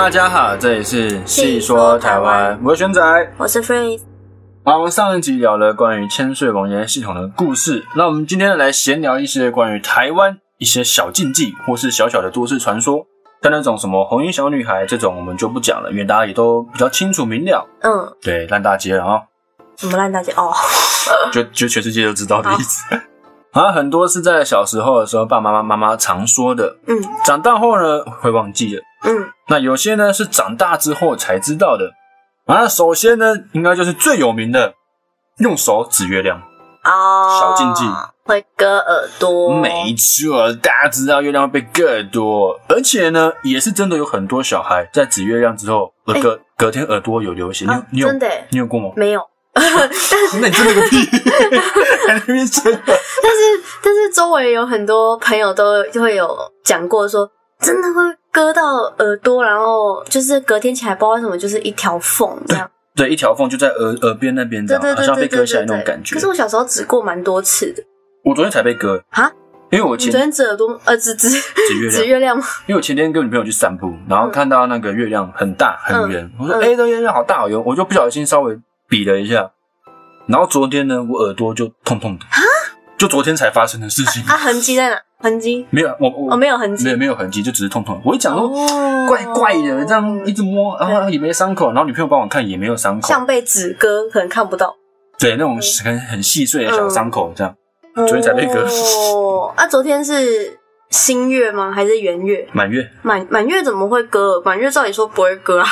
大家好，这里是细说台湾，我是玄仔。我是 Freeze，好，我们上一集聊了关于千岁王爷系统的故事，那我们今天来闲聊一些关于台湾一些小禁忌或是小小的都市传说。像那种什么红衣小女孩这种我们就不讲了，因为大家也都比较清楚明了。嗯，对，烂大街了啊、什么烂大街哦，就就全世界都知道的意思。好 像很多是在小时候的时候，爸爸妈妈妈妈常说的，嗯长大后呢会忘记了。嗯，那有些呢是长大之后才知道的。啊，首先呢，应该就是最有名的，用手指月亮。哦，小禁忌会割耳朵，没错，大家知道月亮会被割耳朵，而且呢，也是真的有很多小孩在指月亮之后，耳隔、隔天耳朵有流血。你有、啊你有真的你有过吗？没有，那你真的个屁！还在那边真的？但是但是周围有很多朋友都就会有讲过说。真的会割到耳朵，然后就是隔天起来不知道为什么，就是一条缝这样。对，一条缝就在耳耳边那边，这样好像被割下来。那种感觉可。是我小时候指过蛮多次的我昨天才被割啊，因为我前昨天指耳朵呃指指指月亮，指月亮吗？因为我前天跟女朋友去散步，然后看到那个月亮很大很圆，我说：“嗯哎、这月亮好大好圆。”我就不小心稍微比了一下，然后昨天呢，我耳朵就痛痛的，就昨天才发生的事情，啊，痕迹在哪？痕迹没有我我哦，没有痕迹没有没有痕迹，就只是痛痛。我一讲说哦怪怪的，这样一直摸，然后也没伤口，然后女朋友帮我看也没有伤口，像被纸割，可能看不到。对那种很很细碎的小伤口这样。昨天才被割哦，啊，昨天是新月吗？还是圆月？满月满满月怎么会割？满月照理说不会割啊。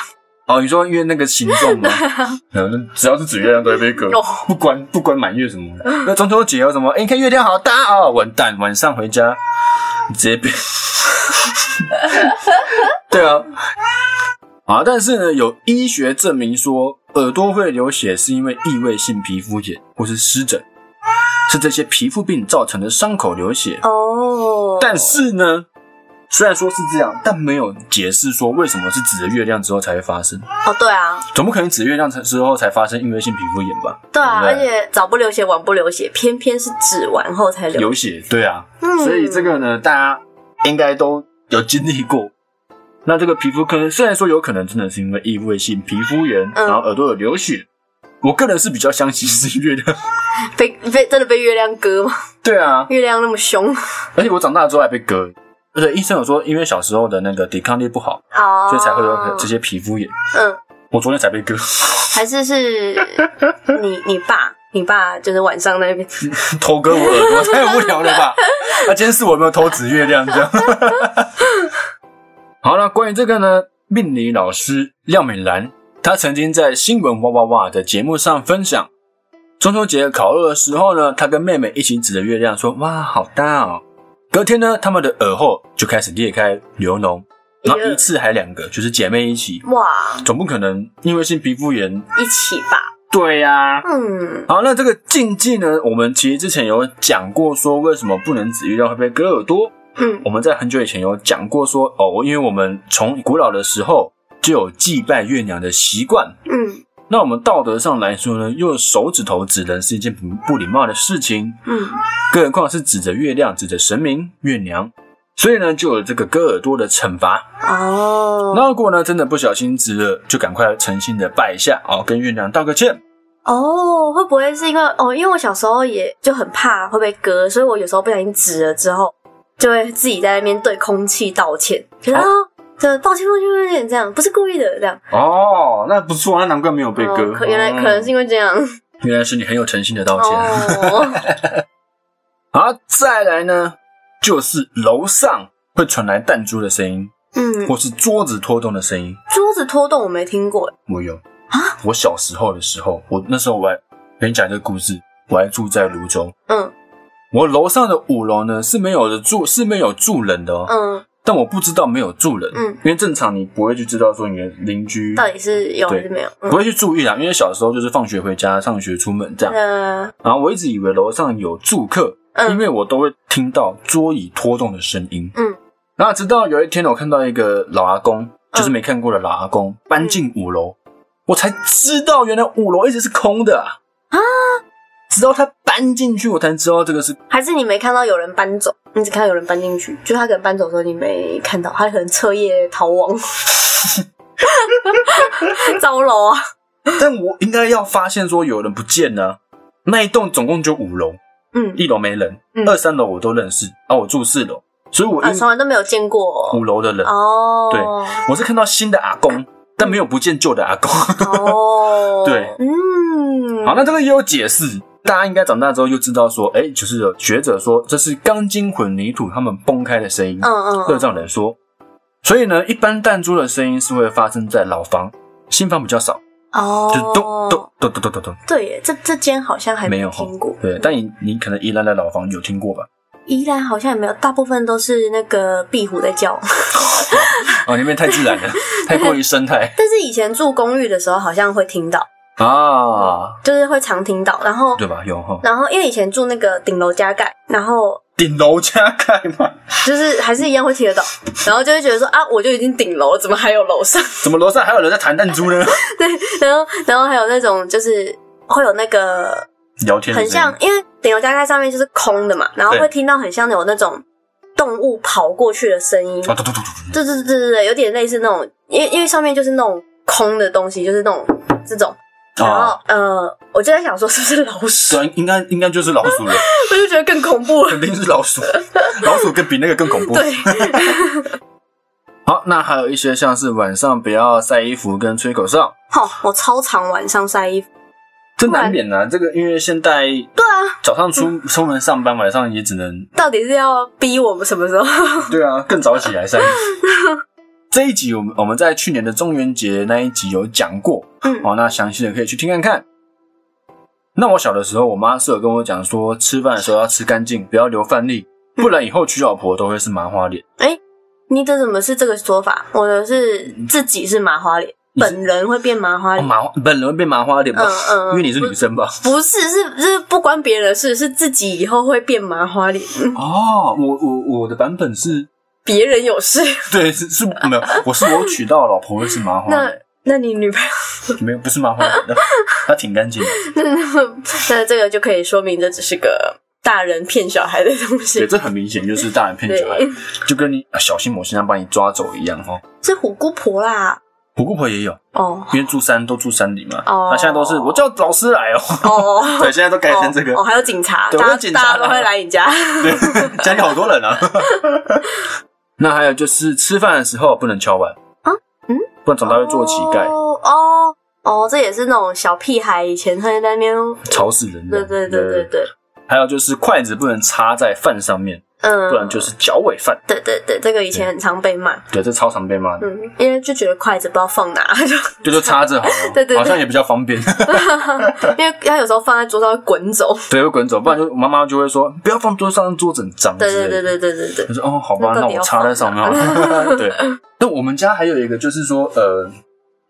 哦，你说因为那个形状吗？嗯，只要是指月亮都会被割。哦，不管不管满月什么，那中秋节有什么？哎、你看月亮好大哦，完蛋，晚上回家你直接被。对啊，啊，但是呢，有医学证明说，耳朵会流血是因为异位性皮肤炎或是湿疹，是这些皮肤病造成的伤口流血。哦，但是呢，虽然说是这样，但没有解释说为什么是指着月亮之后才会发生。哦，对啊，总不可能指月亮之后才发生异位性皮肤炎吧？对啊，而且早不流血，晚不流血，偏偏是指完后才流。流血，对啊，嗯所以这个呢，大家应该都有经历过。那这个皮肤科虽然说有可能真的是因为异位性皮肤炎，嗯然后耳朵有流血，我个人是比较相信是月亮。被被真的被月亮割吗？对啊，月亮那么凶而且我长大之后还被割，而且医生有说，因为小时候的那个抵抗力不好，哦，所以才会有这些皮肤炎。嗯，我昨天才被割，还是是 你你爸，你爸就是晚上在那边 偷割我耳朵，太无聊了吧？那、今天是我有没有偷指月亮这样？好了，关于这个呢，命理老师廖美兰，她曾经在新闻哇哇哇的节目上分享，中秋节烤肉的时候呢，她跟妹妹一起指着月亮说：“哇，好大哦！”隔天呢，他们的耳后就开始裂开流脓，然后一次还两个，就是姐妹一起，哇。总不可能因为性皮肤炎。一起吧，对呀、嗯。好，那这个禁忌呢，我们其实之前有讲过，说为什么不能指月亮会被割耳朵。嗯。我们在很久以前有讲过说，哦，因为我们从古老的时候就有祭拜月娘的习惯。嗯那我们道德上来说呢，用手指头指人是一件不不礼貌的事情，嗯更何况是指着月亮、指着神明月娘，所以呢，就有这个割耳朵的惩罚。哦那如果呢，真的不小心指了，就赶快诚心的拜一下，哦，跟月亮道个歉。哦，会不会是因为哦？因为我小时候也就很怕会被割，所以我有时候不小心指了之后，就会自己在那边对空气道歉，觉得哦哦，这抱歉抱歉抱歉，这样不是故意的，这样。哦，那不错，那难怪没有被割。哦可原来可能是因为这样。原来是你很有诚心的道歉。哦，好，再来呢，就是楼上会传来弹珠的声音，嗯，或是桌子拖动的声音。桌子拖动我没听过，我有啊，我小时候的时候，我那时候我还跟你讲这个故事，我还住在泸州。嗯我楼上的五楼呢是没有的住，是没有住人的哦。嗯，但我不知道没有住人，嗯因为正常你不会去知道说你的邻居到底是有还是没有？嗯不会去注意啦，因为小时候就是放学回家、上学出门这样。嗯然后我一直以为楼上有住客，嗯因为我都会听到桌椅拖动的声音。嗯，然后直到有一天，我看到一个老阿公，就是没看过的老阿公搬进五楼，我才知道原来五楼一直是空的啊！啊直到他搬进去，我才知道这个是还是你没看到有人搬走，你只看到有人搬进去，就他可能搬走的时候你没看到，他可能彻夜逃亡。糟楼啊！但我应该要发现说有人不见呢、那一栋总共就五楼，嗯，一楼没人，嗯二三楼我都认识，啊，我住四楼，所以我从来都没有见过五楼的人，哦。对我是看到新的阿公，但没有不见旧的阿公。哦，对，嗯，好，那这个也有解释，大家应该长大之后就知道说，哎、就是有学者说这是钢筋混凝土它们崩开的声音，嗯嗯，会有这种人说。所以呢，一般弹珠的声音是会发生在老房，新房比较少，哦，就是咚咚咚咚咚咚咚，对耶，这这间好像还没有哈听过。对，但你你可能宜兰的老房有听过吧？宜兰好像也没有，大部分都是那个壁虎在叫。哦，那边太自然了，太过于生态 但是以前住公寓的时候，好像会听到，啊，就是会常听到。然后，对吧？有哈，然后因为以前住那个顶楼加盖，然后顶楼加盖嘛，就是还是一样会听得到，然后就会觉得说啊，我就已经顶楼了，怎么还有楼上？怎么楼上还有人在弹弹珠呢？对，然后然后还有那种就是会有那个聊天很像，因为顶楼加盖上面就是空的嘛，然后会听到很像有那种动物跑过去的声音。嘟嘟嘟嘟对对对对对，有点类似那种，因为因为上面就是那种空的东西，就是那种这种。然后、啊，呃，我就在想说是不是老鼠，对，应该应该就是老鼠了，我就觉得更恐怖了。肯定是老鼠，老鼠更比那个更恐怖。对，好，那还有一些像是晚上不要晒衣服跟吹口哨，好，我超常晚上晒衣服。这难免啊。这个因为现在对啊，早上出出门上班，晚上也只能到底是要逼我们什么时候？对啊，更早起来晒衣服。这一集我们我们在去年的中元节那一集有讲过，嗯哦，那详细的可以去听看看。那我小的时候，我妈是有跟我讲说，吃饭的时候要吃干净，不要留饭粒，不然以后娶老婆都会是麻花脸。你的怎么是这个说法？我的是自己是麻花脸，本人会变麻花哦、脸。麻本人会变麻花脸吧？嗯嗯因为你是女生吧？不是，是是不关别人的事，是自己以后会变麻花脸。哦，我我我的版本是，别人有事，对，是是没有，我是我娶到老婆会是麻 花那，那你女朋友，没有不是麻花脸的，她挺干净的。那这个就可以说明这只是个大人骗小孩的东西对，西。这很明显就是大人骗小孩，就跟你啊小心某些人把你抓走一样哦。是虎姑婆啦。虎姑婆也有，哦因为住山都住山里嘛。哦那现在都是我叫老师来哦。哦，对，现在都改成这个哦，。还有警察，大家对我有警察大家都会来你家。对，家里好多人啊。那还有就是吃饭的时候不能敲碗啊，嗯，不然长大会做乞丐，哦哦哦，这也是那种小屁孩以前会在那边。吵死人的。对对对对对，还有就是筷子不能插在饭上面，嗯，不然就是脚尾饭。对对对，这个以前很常被骂。对，这超常被骂的，嗯，因为就觉得筷子不知道放哪，就 就就插着好了，对对对好像也比较方便。因为他有时候放在桌上会滚走。对，会滚走，不然就妈妈就会说不要放桌上，桌子很脏对。对对对对对对，我说哦，好吧，那我插在上面好了。对，那我们家还有一个就是说，呃，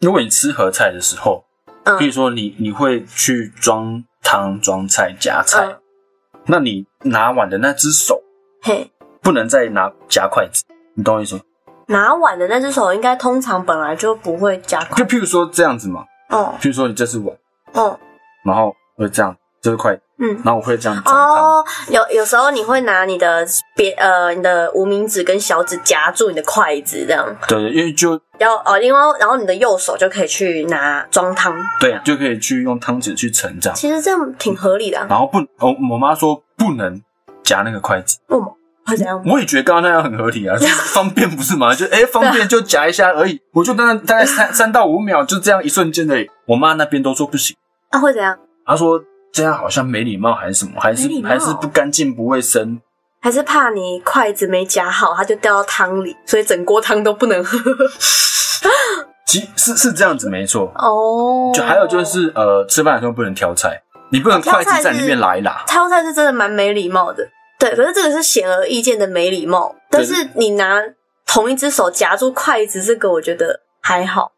如果你吃合菜的时候，嗯比如说你你会去装汤、装菜、夹菜，嗯那你拿碗的那只手嘿，不能再拿夹筷子，你懂我意思吗？拿碗的那只手应该通常本来就不会夹筷子就。譬如说这样子嘛，哦譬如说你这是碗，哦然后会这样，这是筷子，嗯。然后我会这样。哦，有有时候你会拿你的别呃你的无名指跟小指夹住你的筷子，这样，对，因为就然后哦，另外然后你的右手就可以去拿装汤，对，就可以去用汤匙去盛这样。其实这样挺合理的、啊。然后不，我我妈说不能夹那个筷子。为什么会怎样？我也觉得刚刚那样很合理啊，就 是方便不是吗？就哎、方便就夹一下而已，我就大概大概三 三到五秒，就这样一瞬间的。我妈那边都说不行，啊，会怎样？她说这样好像没礼貌还是什么，还是还是不干净不卫生。还是怕你筷子没夹好，它就掉到汤里，所以整锅汤都不能喝。其是是这样子没错，哦，就还有就是呃，吃饭的时候不能挑菜，你不能筷子在里面拉一拉。挑菜是真的蛮没礼貌的。对，可是这个是显而易见的没礼貌。但是你拿同一只手夹住筷子，这个我觉得还好。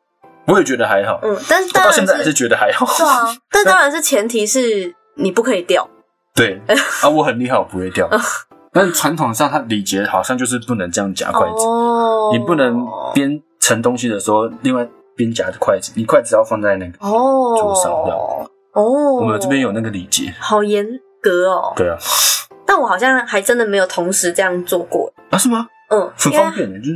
我也觉得还好，嗯，但是到现在还是觉得还好。是啊，但当然是前提是你不可以掉。对啊，我很厉害，我不会掉。但是传统上，它礼节好像就是不能这样夹筷子，哦你不能边盛东西的时候，另外边夹着筷子，你筷子要放在那个。哦桌上这样哦，我们这边有那个礼节。好严格哦。对啊，但我好像还真的没有同时这样做过。啊是吗？嗯，很方便的，就是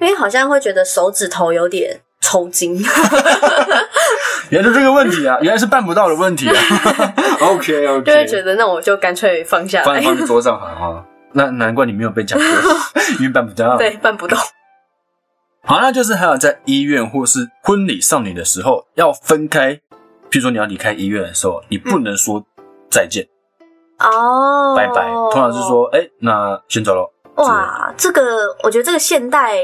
因为好像会觉得手指头有点抽筋。原来是这个问题啊，原来是办不到的问题啊。OK OK，就会觉得那我就干脆放下来，放放在桌上好哈。那难怪你没有被讲过，因为办不到。对，办不到。好，那就是还有在医院或是婚礼上你的时候要分开，譬如说你要离开医院的时候，你不能说再见哦，拜拜，通常是说哎，那先走了。哇，这个我觉得这个现代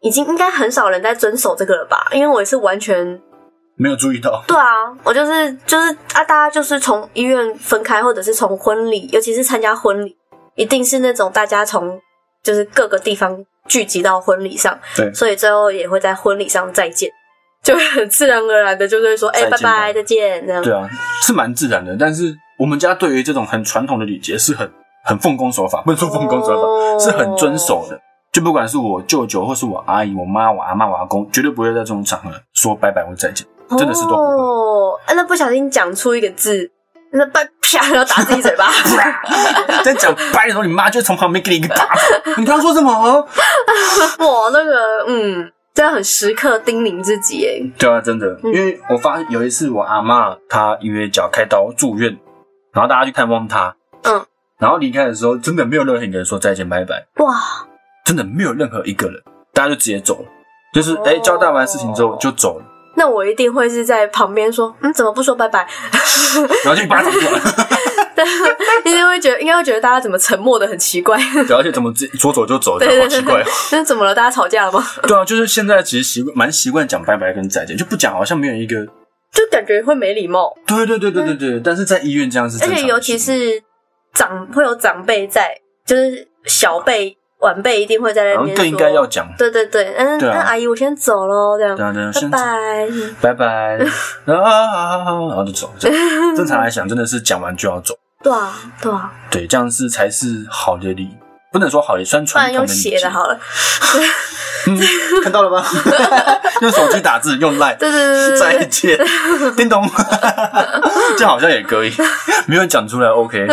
已经应该很少人在遵守这个了吧？因为我也是完全没有注意到。对啊，我就是就是啊，大家就是从医院分开，或者是从婚礼，尤其是参加婚礼，一定是那种大家从就是各个地方聚集到婚礼上，对，所以最后也会在婚礼上再见，就很自然而然的就是会说哎，拜拜，再见这样。对啊，是蛮自然的，但是我们家对于这种很传统的礼节是很。很奉公守法，不能说奉公守法，是很遵守的。就不管是我舅舅，或是我阿姨、我妈、我阿妈、我阿公，绝对不会在这种场合说拜拜或再见，真的是都不会。哦，那不小心讲出一个字，那拜啪，要打自己嘴巴。在讲拜的时候，你妈就从旁边给你一个巴。你刚刚说什么？我，那个，嗯，真的很时刻叮咛自己哎。对啊，真的，因为我发有一次我阿妈她因为脚开刀住院，然后大家去探望他。嗯。然后离开的时候，真的没有任何一个人说再见拜拜。哇，真的没有任何一个人，大家就直接走了，就是哎交代完事情之后就走了。那我一定会是在旁边说，嗯，怎么不说拜拜？然后就把他走了。对，一定会觉得，应该会觉得大家怎么沉默的很奇怪。对，而且怎么说走就走，对好奇怪。那怎么了？大家吵架了吗？对啊，就是现在其实习惯蛮习惯讲拜拜跟再见，就不讲好像没有一个，就感觉会没礼貌。对对对对对对，但是在医院这样是，而且尤其是。长会有长辈在，就是小辈晚辈一定会在那边更应该要讲。对对对，嗯，那阿姨我先走喽，这样，拜拜拜拜，然后 然后就走。正常来讲，真的是讲完就要走。对啊对啊，对，这样是才是好的礼，不能说好，也算传统的礼。用写的好了，看到了吗？用手机打字，用赖，对对对对，再见，叮咚，这好像也可以，没有讲出来，OK。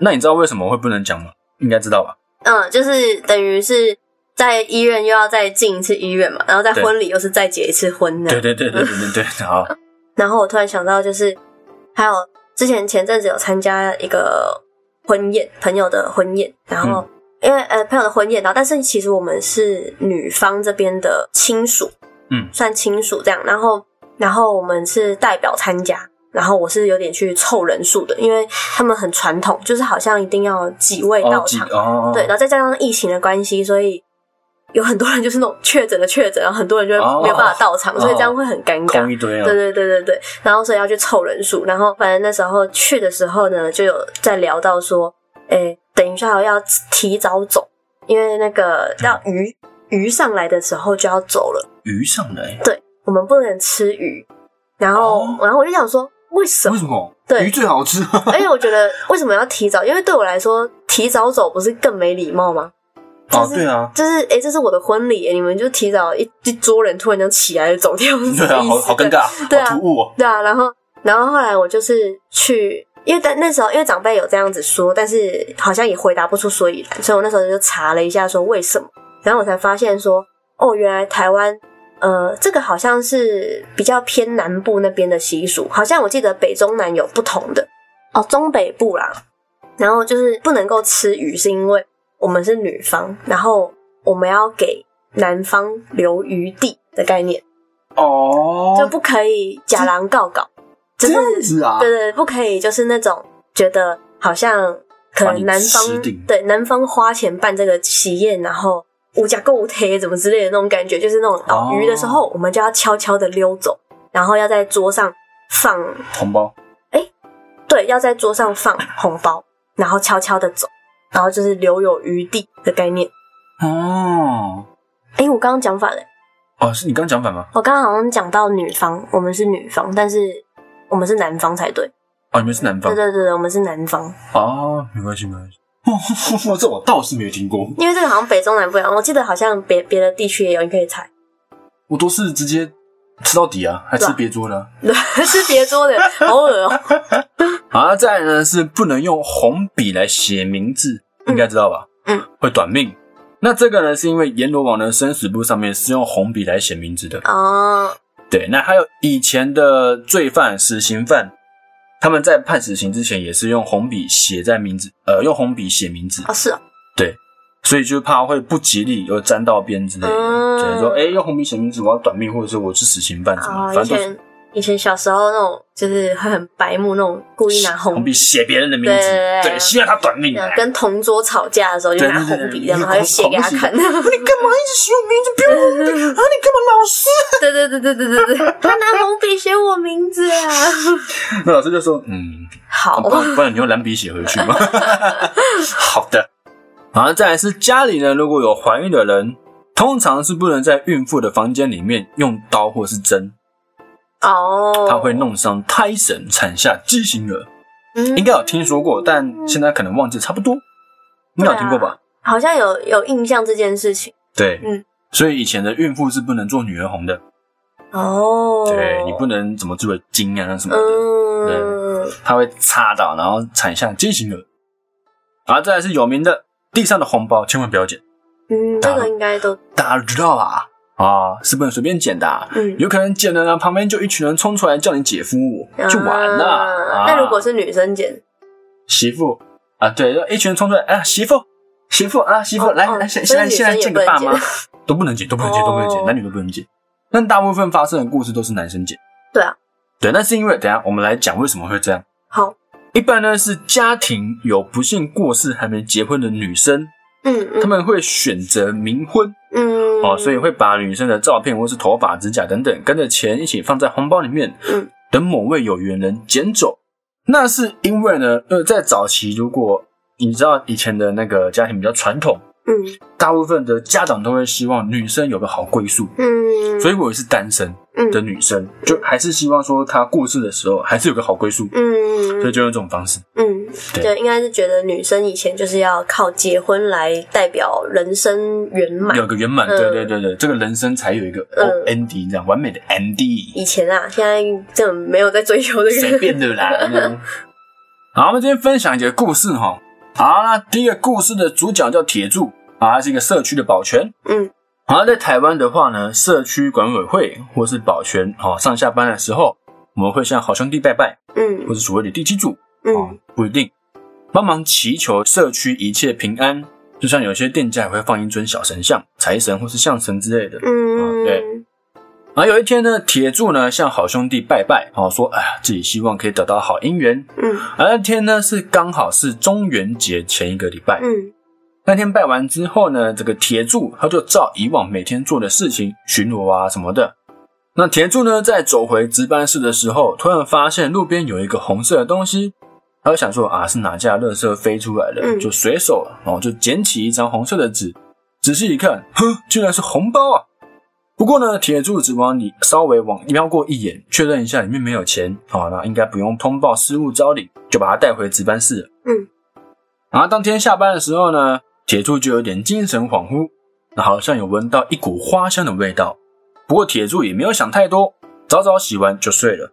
那你知道为什么会不能讲吗？应该知道吧？嗯，就是等于是在医院又要再进一次医院嘛，然后在婚礼又是再结一次婚的。对对对对对对对。好。然后我突然想到，就是还有之前前阵子有参加一个婚宴，朋友的婚宴，然后因为呃朋友的婚宴，然后但是其实我们是女方这边的亲属，嗯，算亲属这样，然后然后我们是代表参加。然后我是有点去凑人数的，因为他们很传统，就是好像一定要几位到场，对，然后再加上疫情的关系，所以有很多人就是那种确诊的确诊，然后很多人就没有办法到场，所以这样会很尴尬。一堆啊！对对对对对，然后所以要去凑人数，然后反正那时候去的时候呢，就有在聊到说，哎，等一下要提早走，因为那个要鱼鱼上来的时候就要走了。鱼上来？对，我们不能吃鱼。然后，然后我就想说。为什么？为什么？对，鱼最好吃。而 且我觉得，为什么要提早？因为对我来说，提早走不是更没礼貌吗？哦，对啊，就是哎，这是我的婚礼，你们就提早一一桌人突然就起来走掉，对啊，好好尴尬，对啊，突兀。对啊，然后，然后后来我就是去，因为在那时候，因为长辈有这样子说，但是好像也回答不出所以然，所以我那时候就查了一下，说为什么，然后我才发现说，哦，原来台湾。呃，这个好像是比较偏南部那边的习俗，好像我记得北中南有不同的哦，中北部啦。然后就是不能够吃鱼，是因为我们是女方，然后我们要给男方留余地的概念哦，就不可以假狼告告，这样子啊？对对，不可以，就是那种觉得好像可能男方对男方花钱办这个喜宴，然后。物价够贴，怎么之类的那种感觉，就是那种倒鱼的时候，我们就要悄悄的溜走，然后要在桌上放红包。哎，对，要在桌上放红包，然后悄悄的走，然后就是留有余地的概念。哦，哎，我刚刚讲反了。哦，是你刚讲反吗？我刚刚好像讲到女方，我们是女方，但是我们是南方才对。哦，你们是南方？对对对，我们是南方。哦，没关系，没关系。这我倒是没有听过，因为这个好像北中南不一样。我记得好像别别的地区也有，你可以猜。我都是直接吃到底啊，还吃别桌的？吃别桌的，好恶哦。好，再来呢是不能用红笔来写名字，应该知道吧？嗯，会短命。那这个呢，是因为阎罗王的生死簿上面是用红笔来写名字的。哦，对，那还有以前的罪犯、死刑犯，他们在判死刑之前也是用红笔写在名字，呃，用红笔写名字。哦是哦，对，所以就怕会不吉利，有沾到边之类的。嗯所以说，哎，用红笔写名字，我要短命，或者是我是死刑犯什么，反正都是前以前小时候那种就是会很白目那种，故意拿红红笔写别人的名字，对对，希望他短命。跟同桌吵架的时候就拿红笔，然后就写给他看。你干嘛一直写我名字？不要红笔啊！你干嘛老师？对对对对对对对，他拿红笔写我名字啊。那老师就说，嗯，好，不然不然你用蓝笔写回去吧？好的。然后再来是家里呢，如果有怀孕的人，通常是不能在孕妇的房间里面用刀或是针，哦，它会弄伤胎神，产下畸形儿。嗯应该有听说过，但现在可能忘记差不多。你有听过吧？好像有有印象这件事情对，嗯所以以前的孕妇是不能做女儿红的，哦。对你不能怎么做精啊什么的，嗯，它会插到，然后产下畸形儿。然后再来是有名的地上的红包，千万不要捡。嗯，这个应该都大家都知道啊，啊，是不能随便捡的、啊，嗯有可能捡了呢，旁边就一群人冲出来叫你姐夫，就完了。啊那如果是女生捡，媳妇啊，对，一群人冲出来，啊，媳妇，媳妇啊，媳妇，来来，现现在现在见个爸妈都不能捡，都不能捡，都不能捡，哦男女都不能捡。但大部分发生的故事都是男生捡，对啊，对，那是因为等下我们来讲为什么会这样。好，一般呢是家庭有不幸过世还没结婚的女生，嗯嗯，他们会选择冥婚嗯哦，所以会把女生的照片或是头发、指甲等等跟着钱一起放在红包里面，嗯，等某位有缘人捡走。那是因为呢，呃，在早期如果你知道以前的那个家庭比较传统，嗯。大部分的家长都会希望女生有个好归宿，嗯，所以我也是单身。嗯的女生，就还是希望说她过世的时候还是有个好归宿，嗯所以就用这种方式。嗯，对对，应该是觉得女生以前就是要靠结婚来代表人生圆满。有个圆满，嗯对对对对，这个人生才有一个嗯 O N D 这样完美的 N D。以前啊，现在这种没有在追求这随个。便的啦。嗯好，我们今天分享一个故事哈。好，那第一个故事的主角叫铁柱啊，他是一个社区的保全。嗯好，在台湾的话呢，社区管委会或是保全，哦，上下班的时候，我们会向好兄弟拜拜，嗯或是所谓的地基主，嗯哦，不一定，帮忙祈求社区一切平安。就像有些店家也会放一尊小神像、财神或是象神之类的。嗯，对而有一天呢，铁柱呢向好兄弟拜拜，哦，说哎呀，自己希望可以得到好姻缘。嗯而那天呢是刚好是中元节前一个礼拜。嗯那天拜完之后呢，这个铁柱他就照以往每天做的事情巡逻啊什么的。那铁柱呢在走回值班室的时候，突然发现路边有一个红色的东西，他就想说啊是哪架垃圾飞出来的，嗯就随手然后就捡起一张红色的纸，仔细一看，哼，居然是红包啊！不过呢，铁柱只往里稍微往瞄过一眼，确认一下里面没有钱，好、那应该不用通报失物招领，就把它带回值班室了。嗯然后当天下班的时候呢，铁柱就有点精神恍惚，那好像有闻到一股花香的味道。不过铁柱也没有想太多，早早洗完就睡了。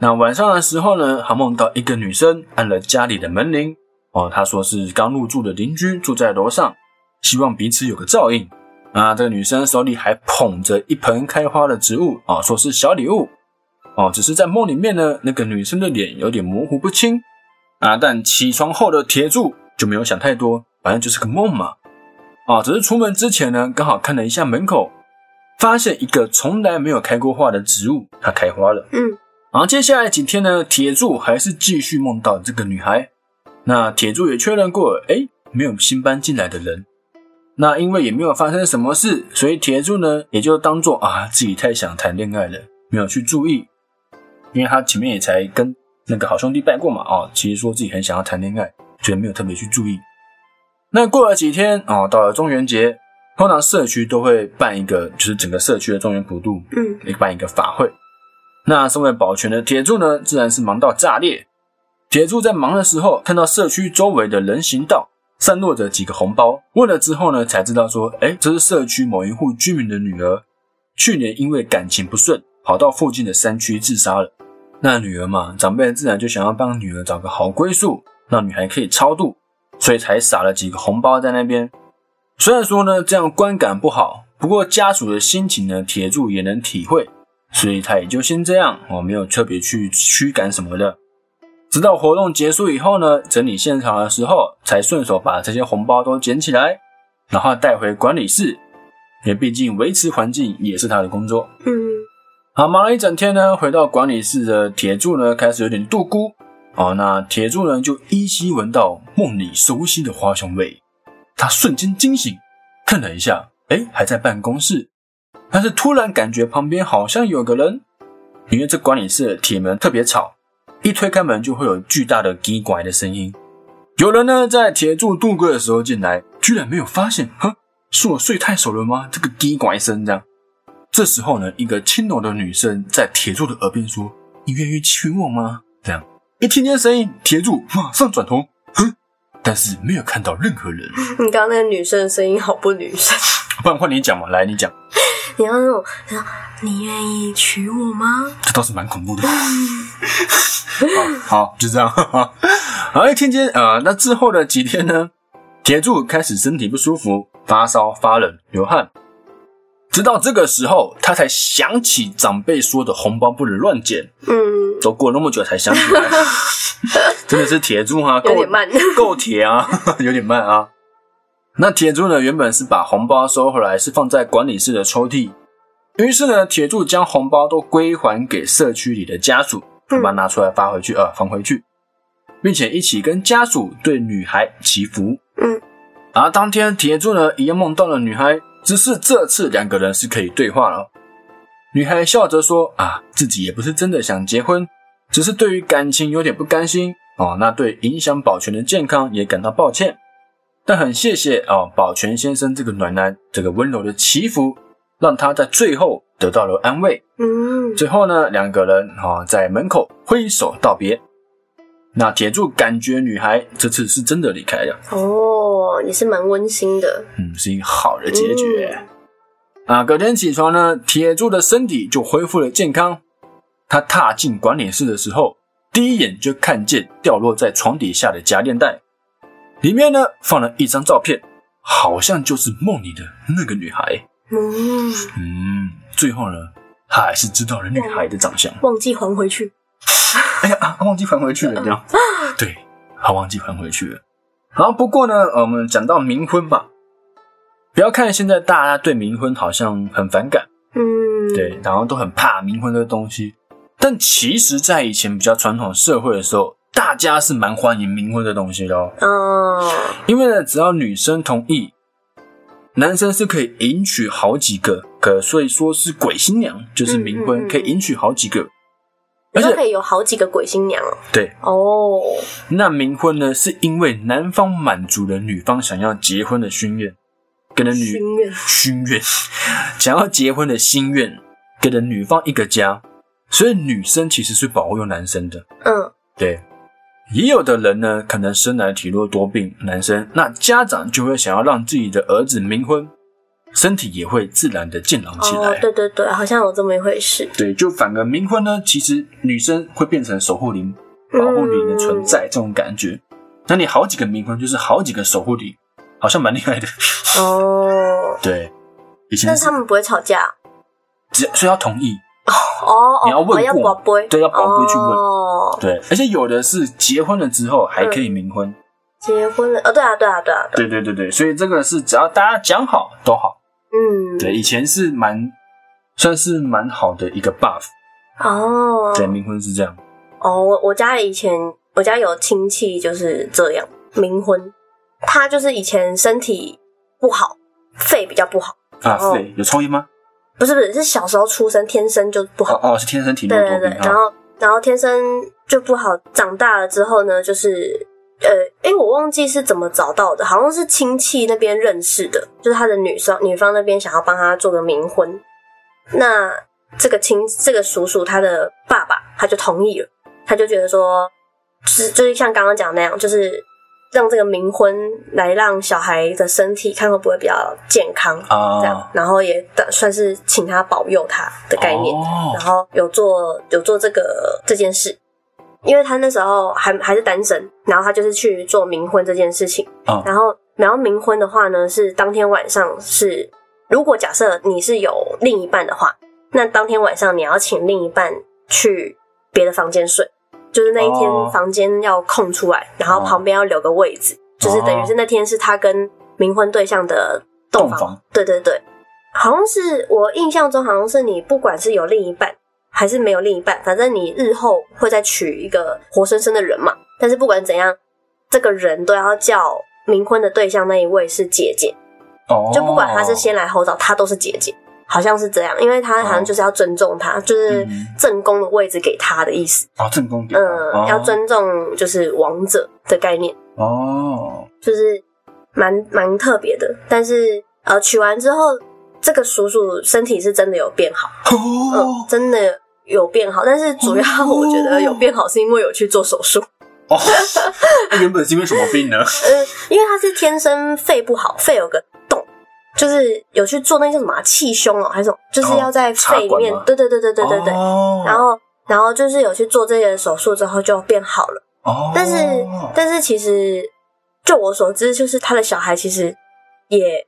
那晚上的时候呢，还梦到一个女生按了家里的门铃，哦，她说是刚入住的邻居住在楼上，希望彼此有个照应。啊，这个女生手里还捧着一盆开花的植物，啊，说是小礼物。哦，只是在梦里面呢，那个女生的脸有点模糊不清。啊，但起床后的铁柱就没有想太多，反正就是个梦嘛。啊，只是出门之前呢，刚好看了一下门口，发现一个从来没有开过花的植物，它开花了。嗯然后接下来几天呢，铁柱还是继续梦到这个女孩。那铁柱也确认过，哎，没有新搬进来的人。那因为也没有发生什么事，所以铁柱呢也就当做啊自己太想谈恋爱了，没有去注意。因为他前面也才跟那个好兄弟拜过嘛，啊，其实说自己很想要谈恋爱，觉得没有特别去注意。那过了几天哦，到了中元节，通常社区都会办一个，就是整个社区的中元普渡，嗯也办一个法会。那身为保全的铁柱呢，自然是忙到炸裂。铁柱在忙的时候，看到社区周围的人行道散落着几个红包，问了之后呢，才知道说，哎，这是社区某一户居民的女儿，去年因为感情不顺，跑到附近的山区自杀了。那女儿嘛，长辈自然就想要帮女儿找个好归宿，让女孩可以超度，所以才撒了几个红包在那边。虽然说呢这样观感不好，不过家属的心情呢铁柱也能体会，所以他也就先这样，我没有特别去驱赶什么的。直到活动结束以后呢，整理现场的时候，才顺手把这些红包都捡起来，然后带回管理室，因为毕竟维持环境也是他的工作。嗯，好，忙了一整天呢，回到管理室的铁柱呢，开始有点度孤。哦，那铁柱呢，就依稀闻到梦里熟悉的花香味，他瞬间惊醒，看了一下，哎，还在办公室，但是突然感觉旁边好像有个人，因为这管理室的铁门特别吵。一推开门，就会有巨大的叽拐的声音。有人呢在铁柱度过的时候进来，居然没有发现，哼，是我睡太熟了吗？这个叽拐声这样。这时候呢，一个轻柔的女生在铁柱的耳边说：“你愿意娶我吗？”这样一听见声音，铁柱马上转头，哼，但是没有看到任何人。你刚刚那个女生的声音好不女生，不然换你讲嘛，来你讲。你要那种，你愿意娶我吗？这倒是蛮恐怖的。好，好，就这样。好，一天天，呃，那之后的几天呢？铁柱开始身体不舒服，发烧、发冷、流汗。直到这个时候，他才想起长辈说的红包不能乱捡。嗯，都过那么久才想起来，真的是铁柱哈，有点慢，够铁啊，有点慢啊。那铁柱呢？原本是把红包收回来，是放在管理室的抽屉。于是呢，铁柱将红包都归还给社区里的家属，把它拿出来发回去，呃，放回去，并且一起跟家属对女孩祈福。嗯。而当天，铁柱呢一样梦到了女孩，只是这次两个人是可以对话了。女孩笑着说：“啊，自己也不是真的想结婚，只是对于感情有点不甘心哦。那对影响保全的健康也感到抱歉。”但很谢谢啊，保全先生这个暖男，这个温柔的祈福，让他在最后得到了安慰。嗯，最后呢，两个人啊在门口挥手道别。那铁柱感觉女孩这次是真的离开了。哦，也是蛮温馨的。嗯，是一个好的结局。啊，隔天起床呢，铁柱的身体就恢复了健康。他踏进管理室的时候，第一眼就看见掉落在床底下的夹链袋。里面呢放了一张照片，好像就是梦里的那个女孩。嗯嗯，最后呢，他还是知道了女孩的长相。忘记还回去。哎呀啊，忘记还回去了，这样。对，他忘记还回去了。然后不过呢，我们讲到冥婚吧，不要看现在大家对冥婚好像很反感，嗯，对，然后都很怕冥婚这个东西，但其实，在以前比较传统社会的时候。大家是蛮欢迎冥婚的东西的哦，因为呢，只要女生同意，男生是可以迎娶好几个，可所以说是鬼新娘，就是冥婚可以迎娶好几个，而且可以有好几个鬼新娘哦。对。哦，那冥婚呢，是因为男方满足了女方想要结婚的心愿，给了女心愿。心愿。想要结婚的心愿，给了女方一个家，所以女生其实是保护男生的。嗯，对。也有的人呢，可能生来体弱多病，男生那家长就会想要让自己的儿子冥婚，身体也会自然的健朗起来。对对对，好像有这么一回事。对，就反而冥婚呢，其实女生会变成守护灵，保护灵的存在这种感觉。那你好几个冥婚，就是好几个守护灵，好像蛮厉害的。哦，对，以前但是他们不会吵架，只所以要同意。哦，你要问过，对，要宝贝去问，哦对，而且有的是结婚了之后还可以冥婚，结婚了，哦，对啊，对啊，对啊，对对对对，所以这个是只要大家讲好都好，嗯，对，以前是蛮算是蛮好的一个 buff，哦，对，冥婚是这样，哦，我我家以前我家有亲戚就是这样冥婚，他就是以前身体不好，肺比较不好啊，肺有抽烟吗？不是不是，是小时候出生天生就不好哦，是天生体弱多病。对对对，然后然后天生就不好，长大了之后呢，就是呃，哎，我忘记是怎么找到的，好像是亲戚那边认识的，就是他的女生女方那边想要帮他做个冥婚，那这个亲这个叔叔他的爸爸他就同意了，他就觉得说，是就是像刚刚讲那样，就是。让这个冥婚来让小孩的身体看会不会比较健康啊？这样，然后也算是请他保佑他的概念，然后有做有做这个这件事，因为他那时候还还是单身，然后他就是去做冥婚这件事情，然后然后冥婚的话呢，是当天晚上是，如果假设你是有另一半的话，那当天晚上你要请另一半去别的房间睡，就是那一天哦房间要空出来，然后旁边要留个位置，就是等于是那天是他跟冥婚对象的洞房。洞房对对对，好像是我印象中好像是你不管是有另一半还是没有另一半，反正你日后会再娶一个活生生的人嘛。但是不管怎样，这个人都要叫冥婚的对象那一位是姐姐，哦，就不管他是先来后到，他都是姐姐，好像是这样，因为他好像就是要尊重他，就是嗯。正宫的位置给他的意思，啊正宫给嗯，哦。要尊重就是王者的概念，哦，就是蛮蛮特别的。但是呃，娶完之后，这个叔叔身体是真的有变好，嗯哦，真的有变好，但是主要我觉得有变好是因为有去做手术，哦，那原本是因为什么病呢？呃，因为他是天生肺不好，肺有个洞，就是有去做那叫什么啊气胸哦，还是什么，就是要在肺里面，对对对对对对对，哦。然后然后就是有去做这些手术之后就变好了，哦，但是但是其实就我所知，就是他的小孩其实也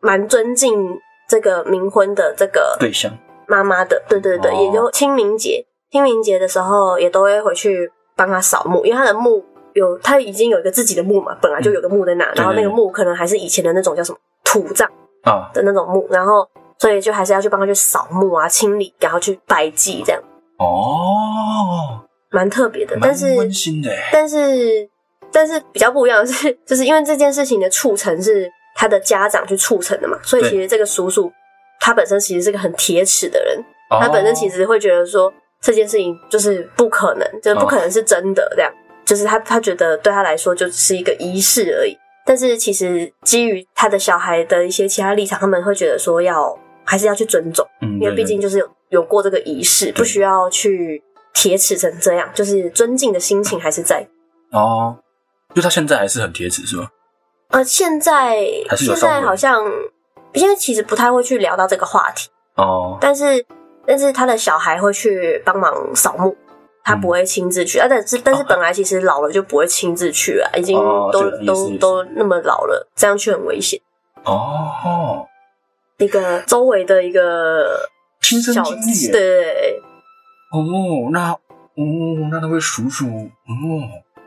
蛮尊敬这个冥婚的这个对象妈妈的，对对对，哦。也就清明节，清明节的时候也都会回去帮他扫墓，因为他的墓有他已经有一个自己的墓嘛，本来就有个墓在那，然后那个墓可能还是以前的那种叫什么土葬啊，的那种墓，然后所以就还是要去帮他去扫墓啊、清理，然后去拜祭，这样。哦，蛮特别的。但是温馨的，但是但是比较不一样的是，就是因为这件事情的促成是他的家长去促成的嘛，所以其实这个叔叔他本身其实是个很铁齿的人。哦他本身其实会觉得说这件事情就是不可能，就是不可能是真的这样，就是他他觉得对他来说就只是一个仪式而已。但是其实基于他的小孩的一些其他立场，他们会觉得说要还是要去尊重，嗯，因为毕竟就是有有过这个仪式，不需要去铁齿成这样，就是尊敬的心情还是在。哦，就他现在还是很铁齿是吗？呃，现在现在好像因为其实不太会去聊到这个话题，哦，但是但是他的小孩会去帮忙扫墓，他不会亲自去、啊。但是但是本来其实老了就不会亲自去了，已经哦都、都都那么老了，这样去很危险。哦，一个周围的一个亲身小经历耶对，哦，那哦，那那位叔叔，哦，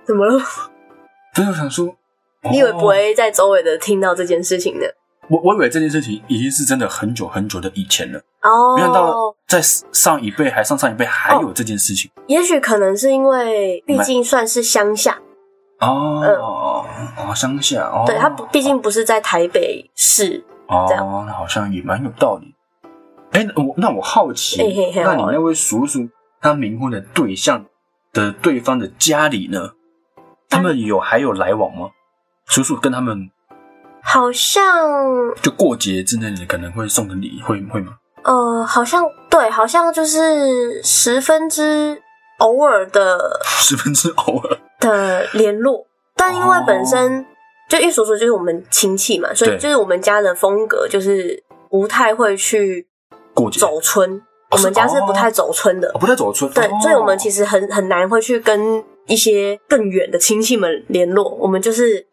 怎么了？真的想说，哦你以为不？会在周围的听到这件事情呢？我我以为这件事情已经是真的很久很久的以前了，哦，没想到在上一辈还上上一辈还有这件事情。也许可能是因为毕竟算是乡下，哦哦，乡下哦，嗯对他不毕竟不是在台北市，这样哦，那好像也蛮有道理。哎，那我那我好奇，嘿嘿嘿那你那位叔叔他冥婚的对象的对方的家里呢？他们有还有来往吗？叔叔跟他们好像就过节之内，可能会送个礼，会会吗？呃，好像对，好像就是十分之偶尔的 十分之偶尔。的联络，但因为本身、就玉叔叔就是我们亲戚嘛，所以就是我们家的风格就是不太会去过节。走村，哦我们家是哦不太走村的。哦，，不太走村，对，哦。所以我们其实很很难会去跟一些更远的亲戚们联络，我们就是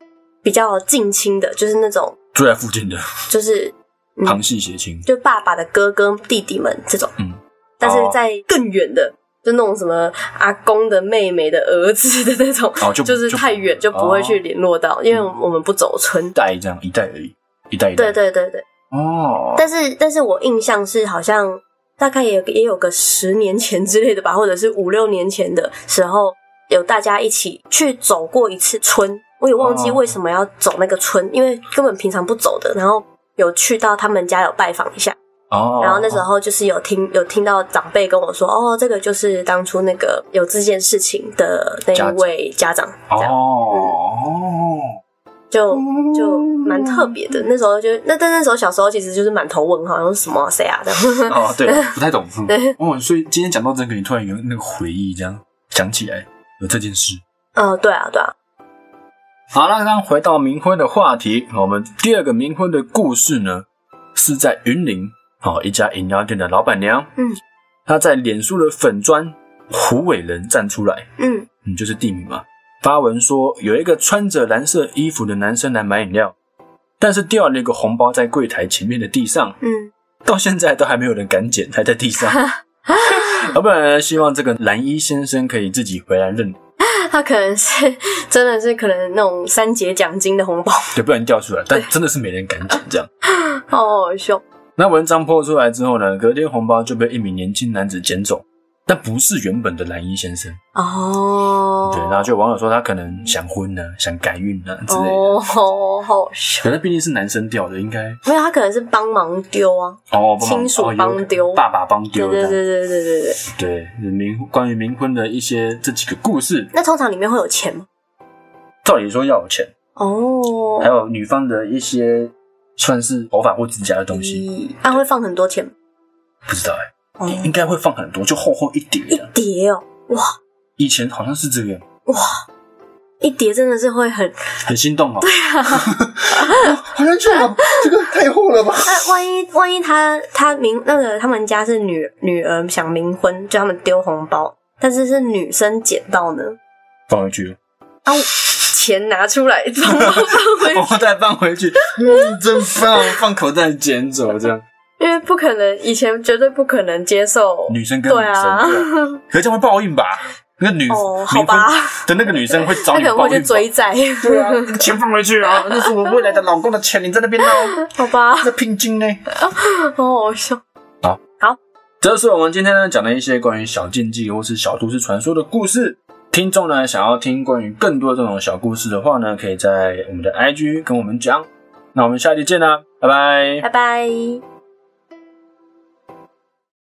比较近亲的，就是那种住在附近的就是嗯旁系血亲，就爸爸的哥哥弟弟们这种，嗯，但是哦。在更远的，就那种什么阿公的妹妹的儿子的那种，哦就不是太远就不会去联络到，因为我们不走村。一。代这样一代而已，一代一代。对对对对，哦，但是但是我印象是好像大概也也有个十年前之类的吧，或者是五六年前的时候，有大家一起去走过一次村，我也忘记哦为什么要走那个村，因为根本平常不走的，然后有去到他们家有拜访一下。哦，然后那时候就是有听有听到长辈跟我说，哦，这个就是当初那个有这件事情的那一位家长，这样哦，就就蛮特别的。那时候就那但那时候小时候其实就是满头问号，然后什么啊谁啊这样。哦，对，不太懂。嗯 对哦，所以今天讲到这个，你突然有那个回忆，这样想起来有这件事。呃，对啊对啊，好，了刚回到冥婚的话题，我们第二个冥婚的故事呢，是在云林哦，一家饮料店的老板娘，嗯，她在脸书的粉砖胡伟人站出来，嗯。你，就是地名嘛，发文说有一个穿着蓝色衣服的男生来买饮料，但是掉了一个红包在柜台前面的地上，嗯，到现在都还没有人敢捡，还在地上。要 不然呢，希望这个蓝衣先生可以自己回来认，他可能是 真的是可能那种三节奖金的红包，对，不然掉出来。但真的是没人敢捡这样。好好笑。那文章破出来之后呢，隔天红包就被一名年轻男子捡走，但不是原本的蓝衣先生。哦，对，然后就有网友说他可能想婚呢、想改运呢之类的。哦，好好笑。可能毕竟是男生掉的，应该没有，他可能是帮忙丢啊，哦，亲属帮丢爸爸帮对丢的。对对对对对对。对，冥关于冥婚的一些这几个故事，那通常里面会有钱吗？照理说要有钱，哦还，有女方的一些算是头发或指甲的东西，他，啊会放很多钱吗？不知道哎、哦，应该会放很多，就厚厚一叠一。叠哦，哇。以前好像是这个样，哇，一叠真的是会很，很心动哦。对啊，好像这样，这个太厚了吧？那 万一万一他他冥那个他们家是女女儿想冥婚，就他们丢红包，但是是女生捡到呢，放回去，啊，钱拿出来，红包 放回我再放回去，嗯，真棒，放口袋捡走这样。因为不可能，以前绝对不可能接受女生跟女生，对啊，可是这样会报应吧？那个女哦好吧婚的那个女生会找他可能会去你报应吧。追债，对啊，钱放回去啊，那是我未来的老公的钱，你在那边闹，好吧，那聘金呢？好好笑。这是我们今天呢讲的一些关于小禁忌或是小都市传说的故事。听众呢想要听关于更多这种小故事的话呢，可以在我们的 IG 跟我们讲。那我们下期见啦，拜拜拜拜。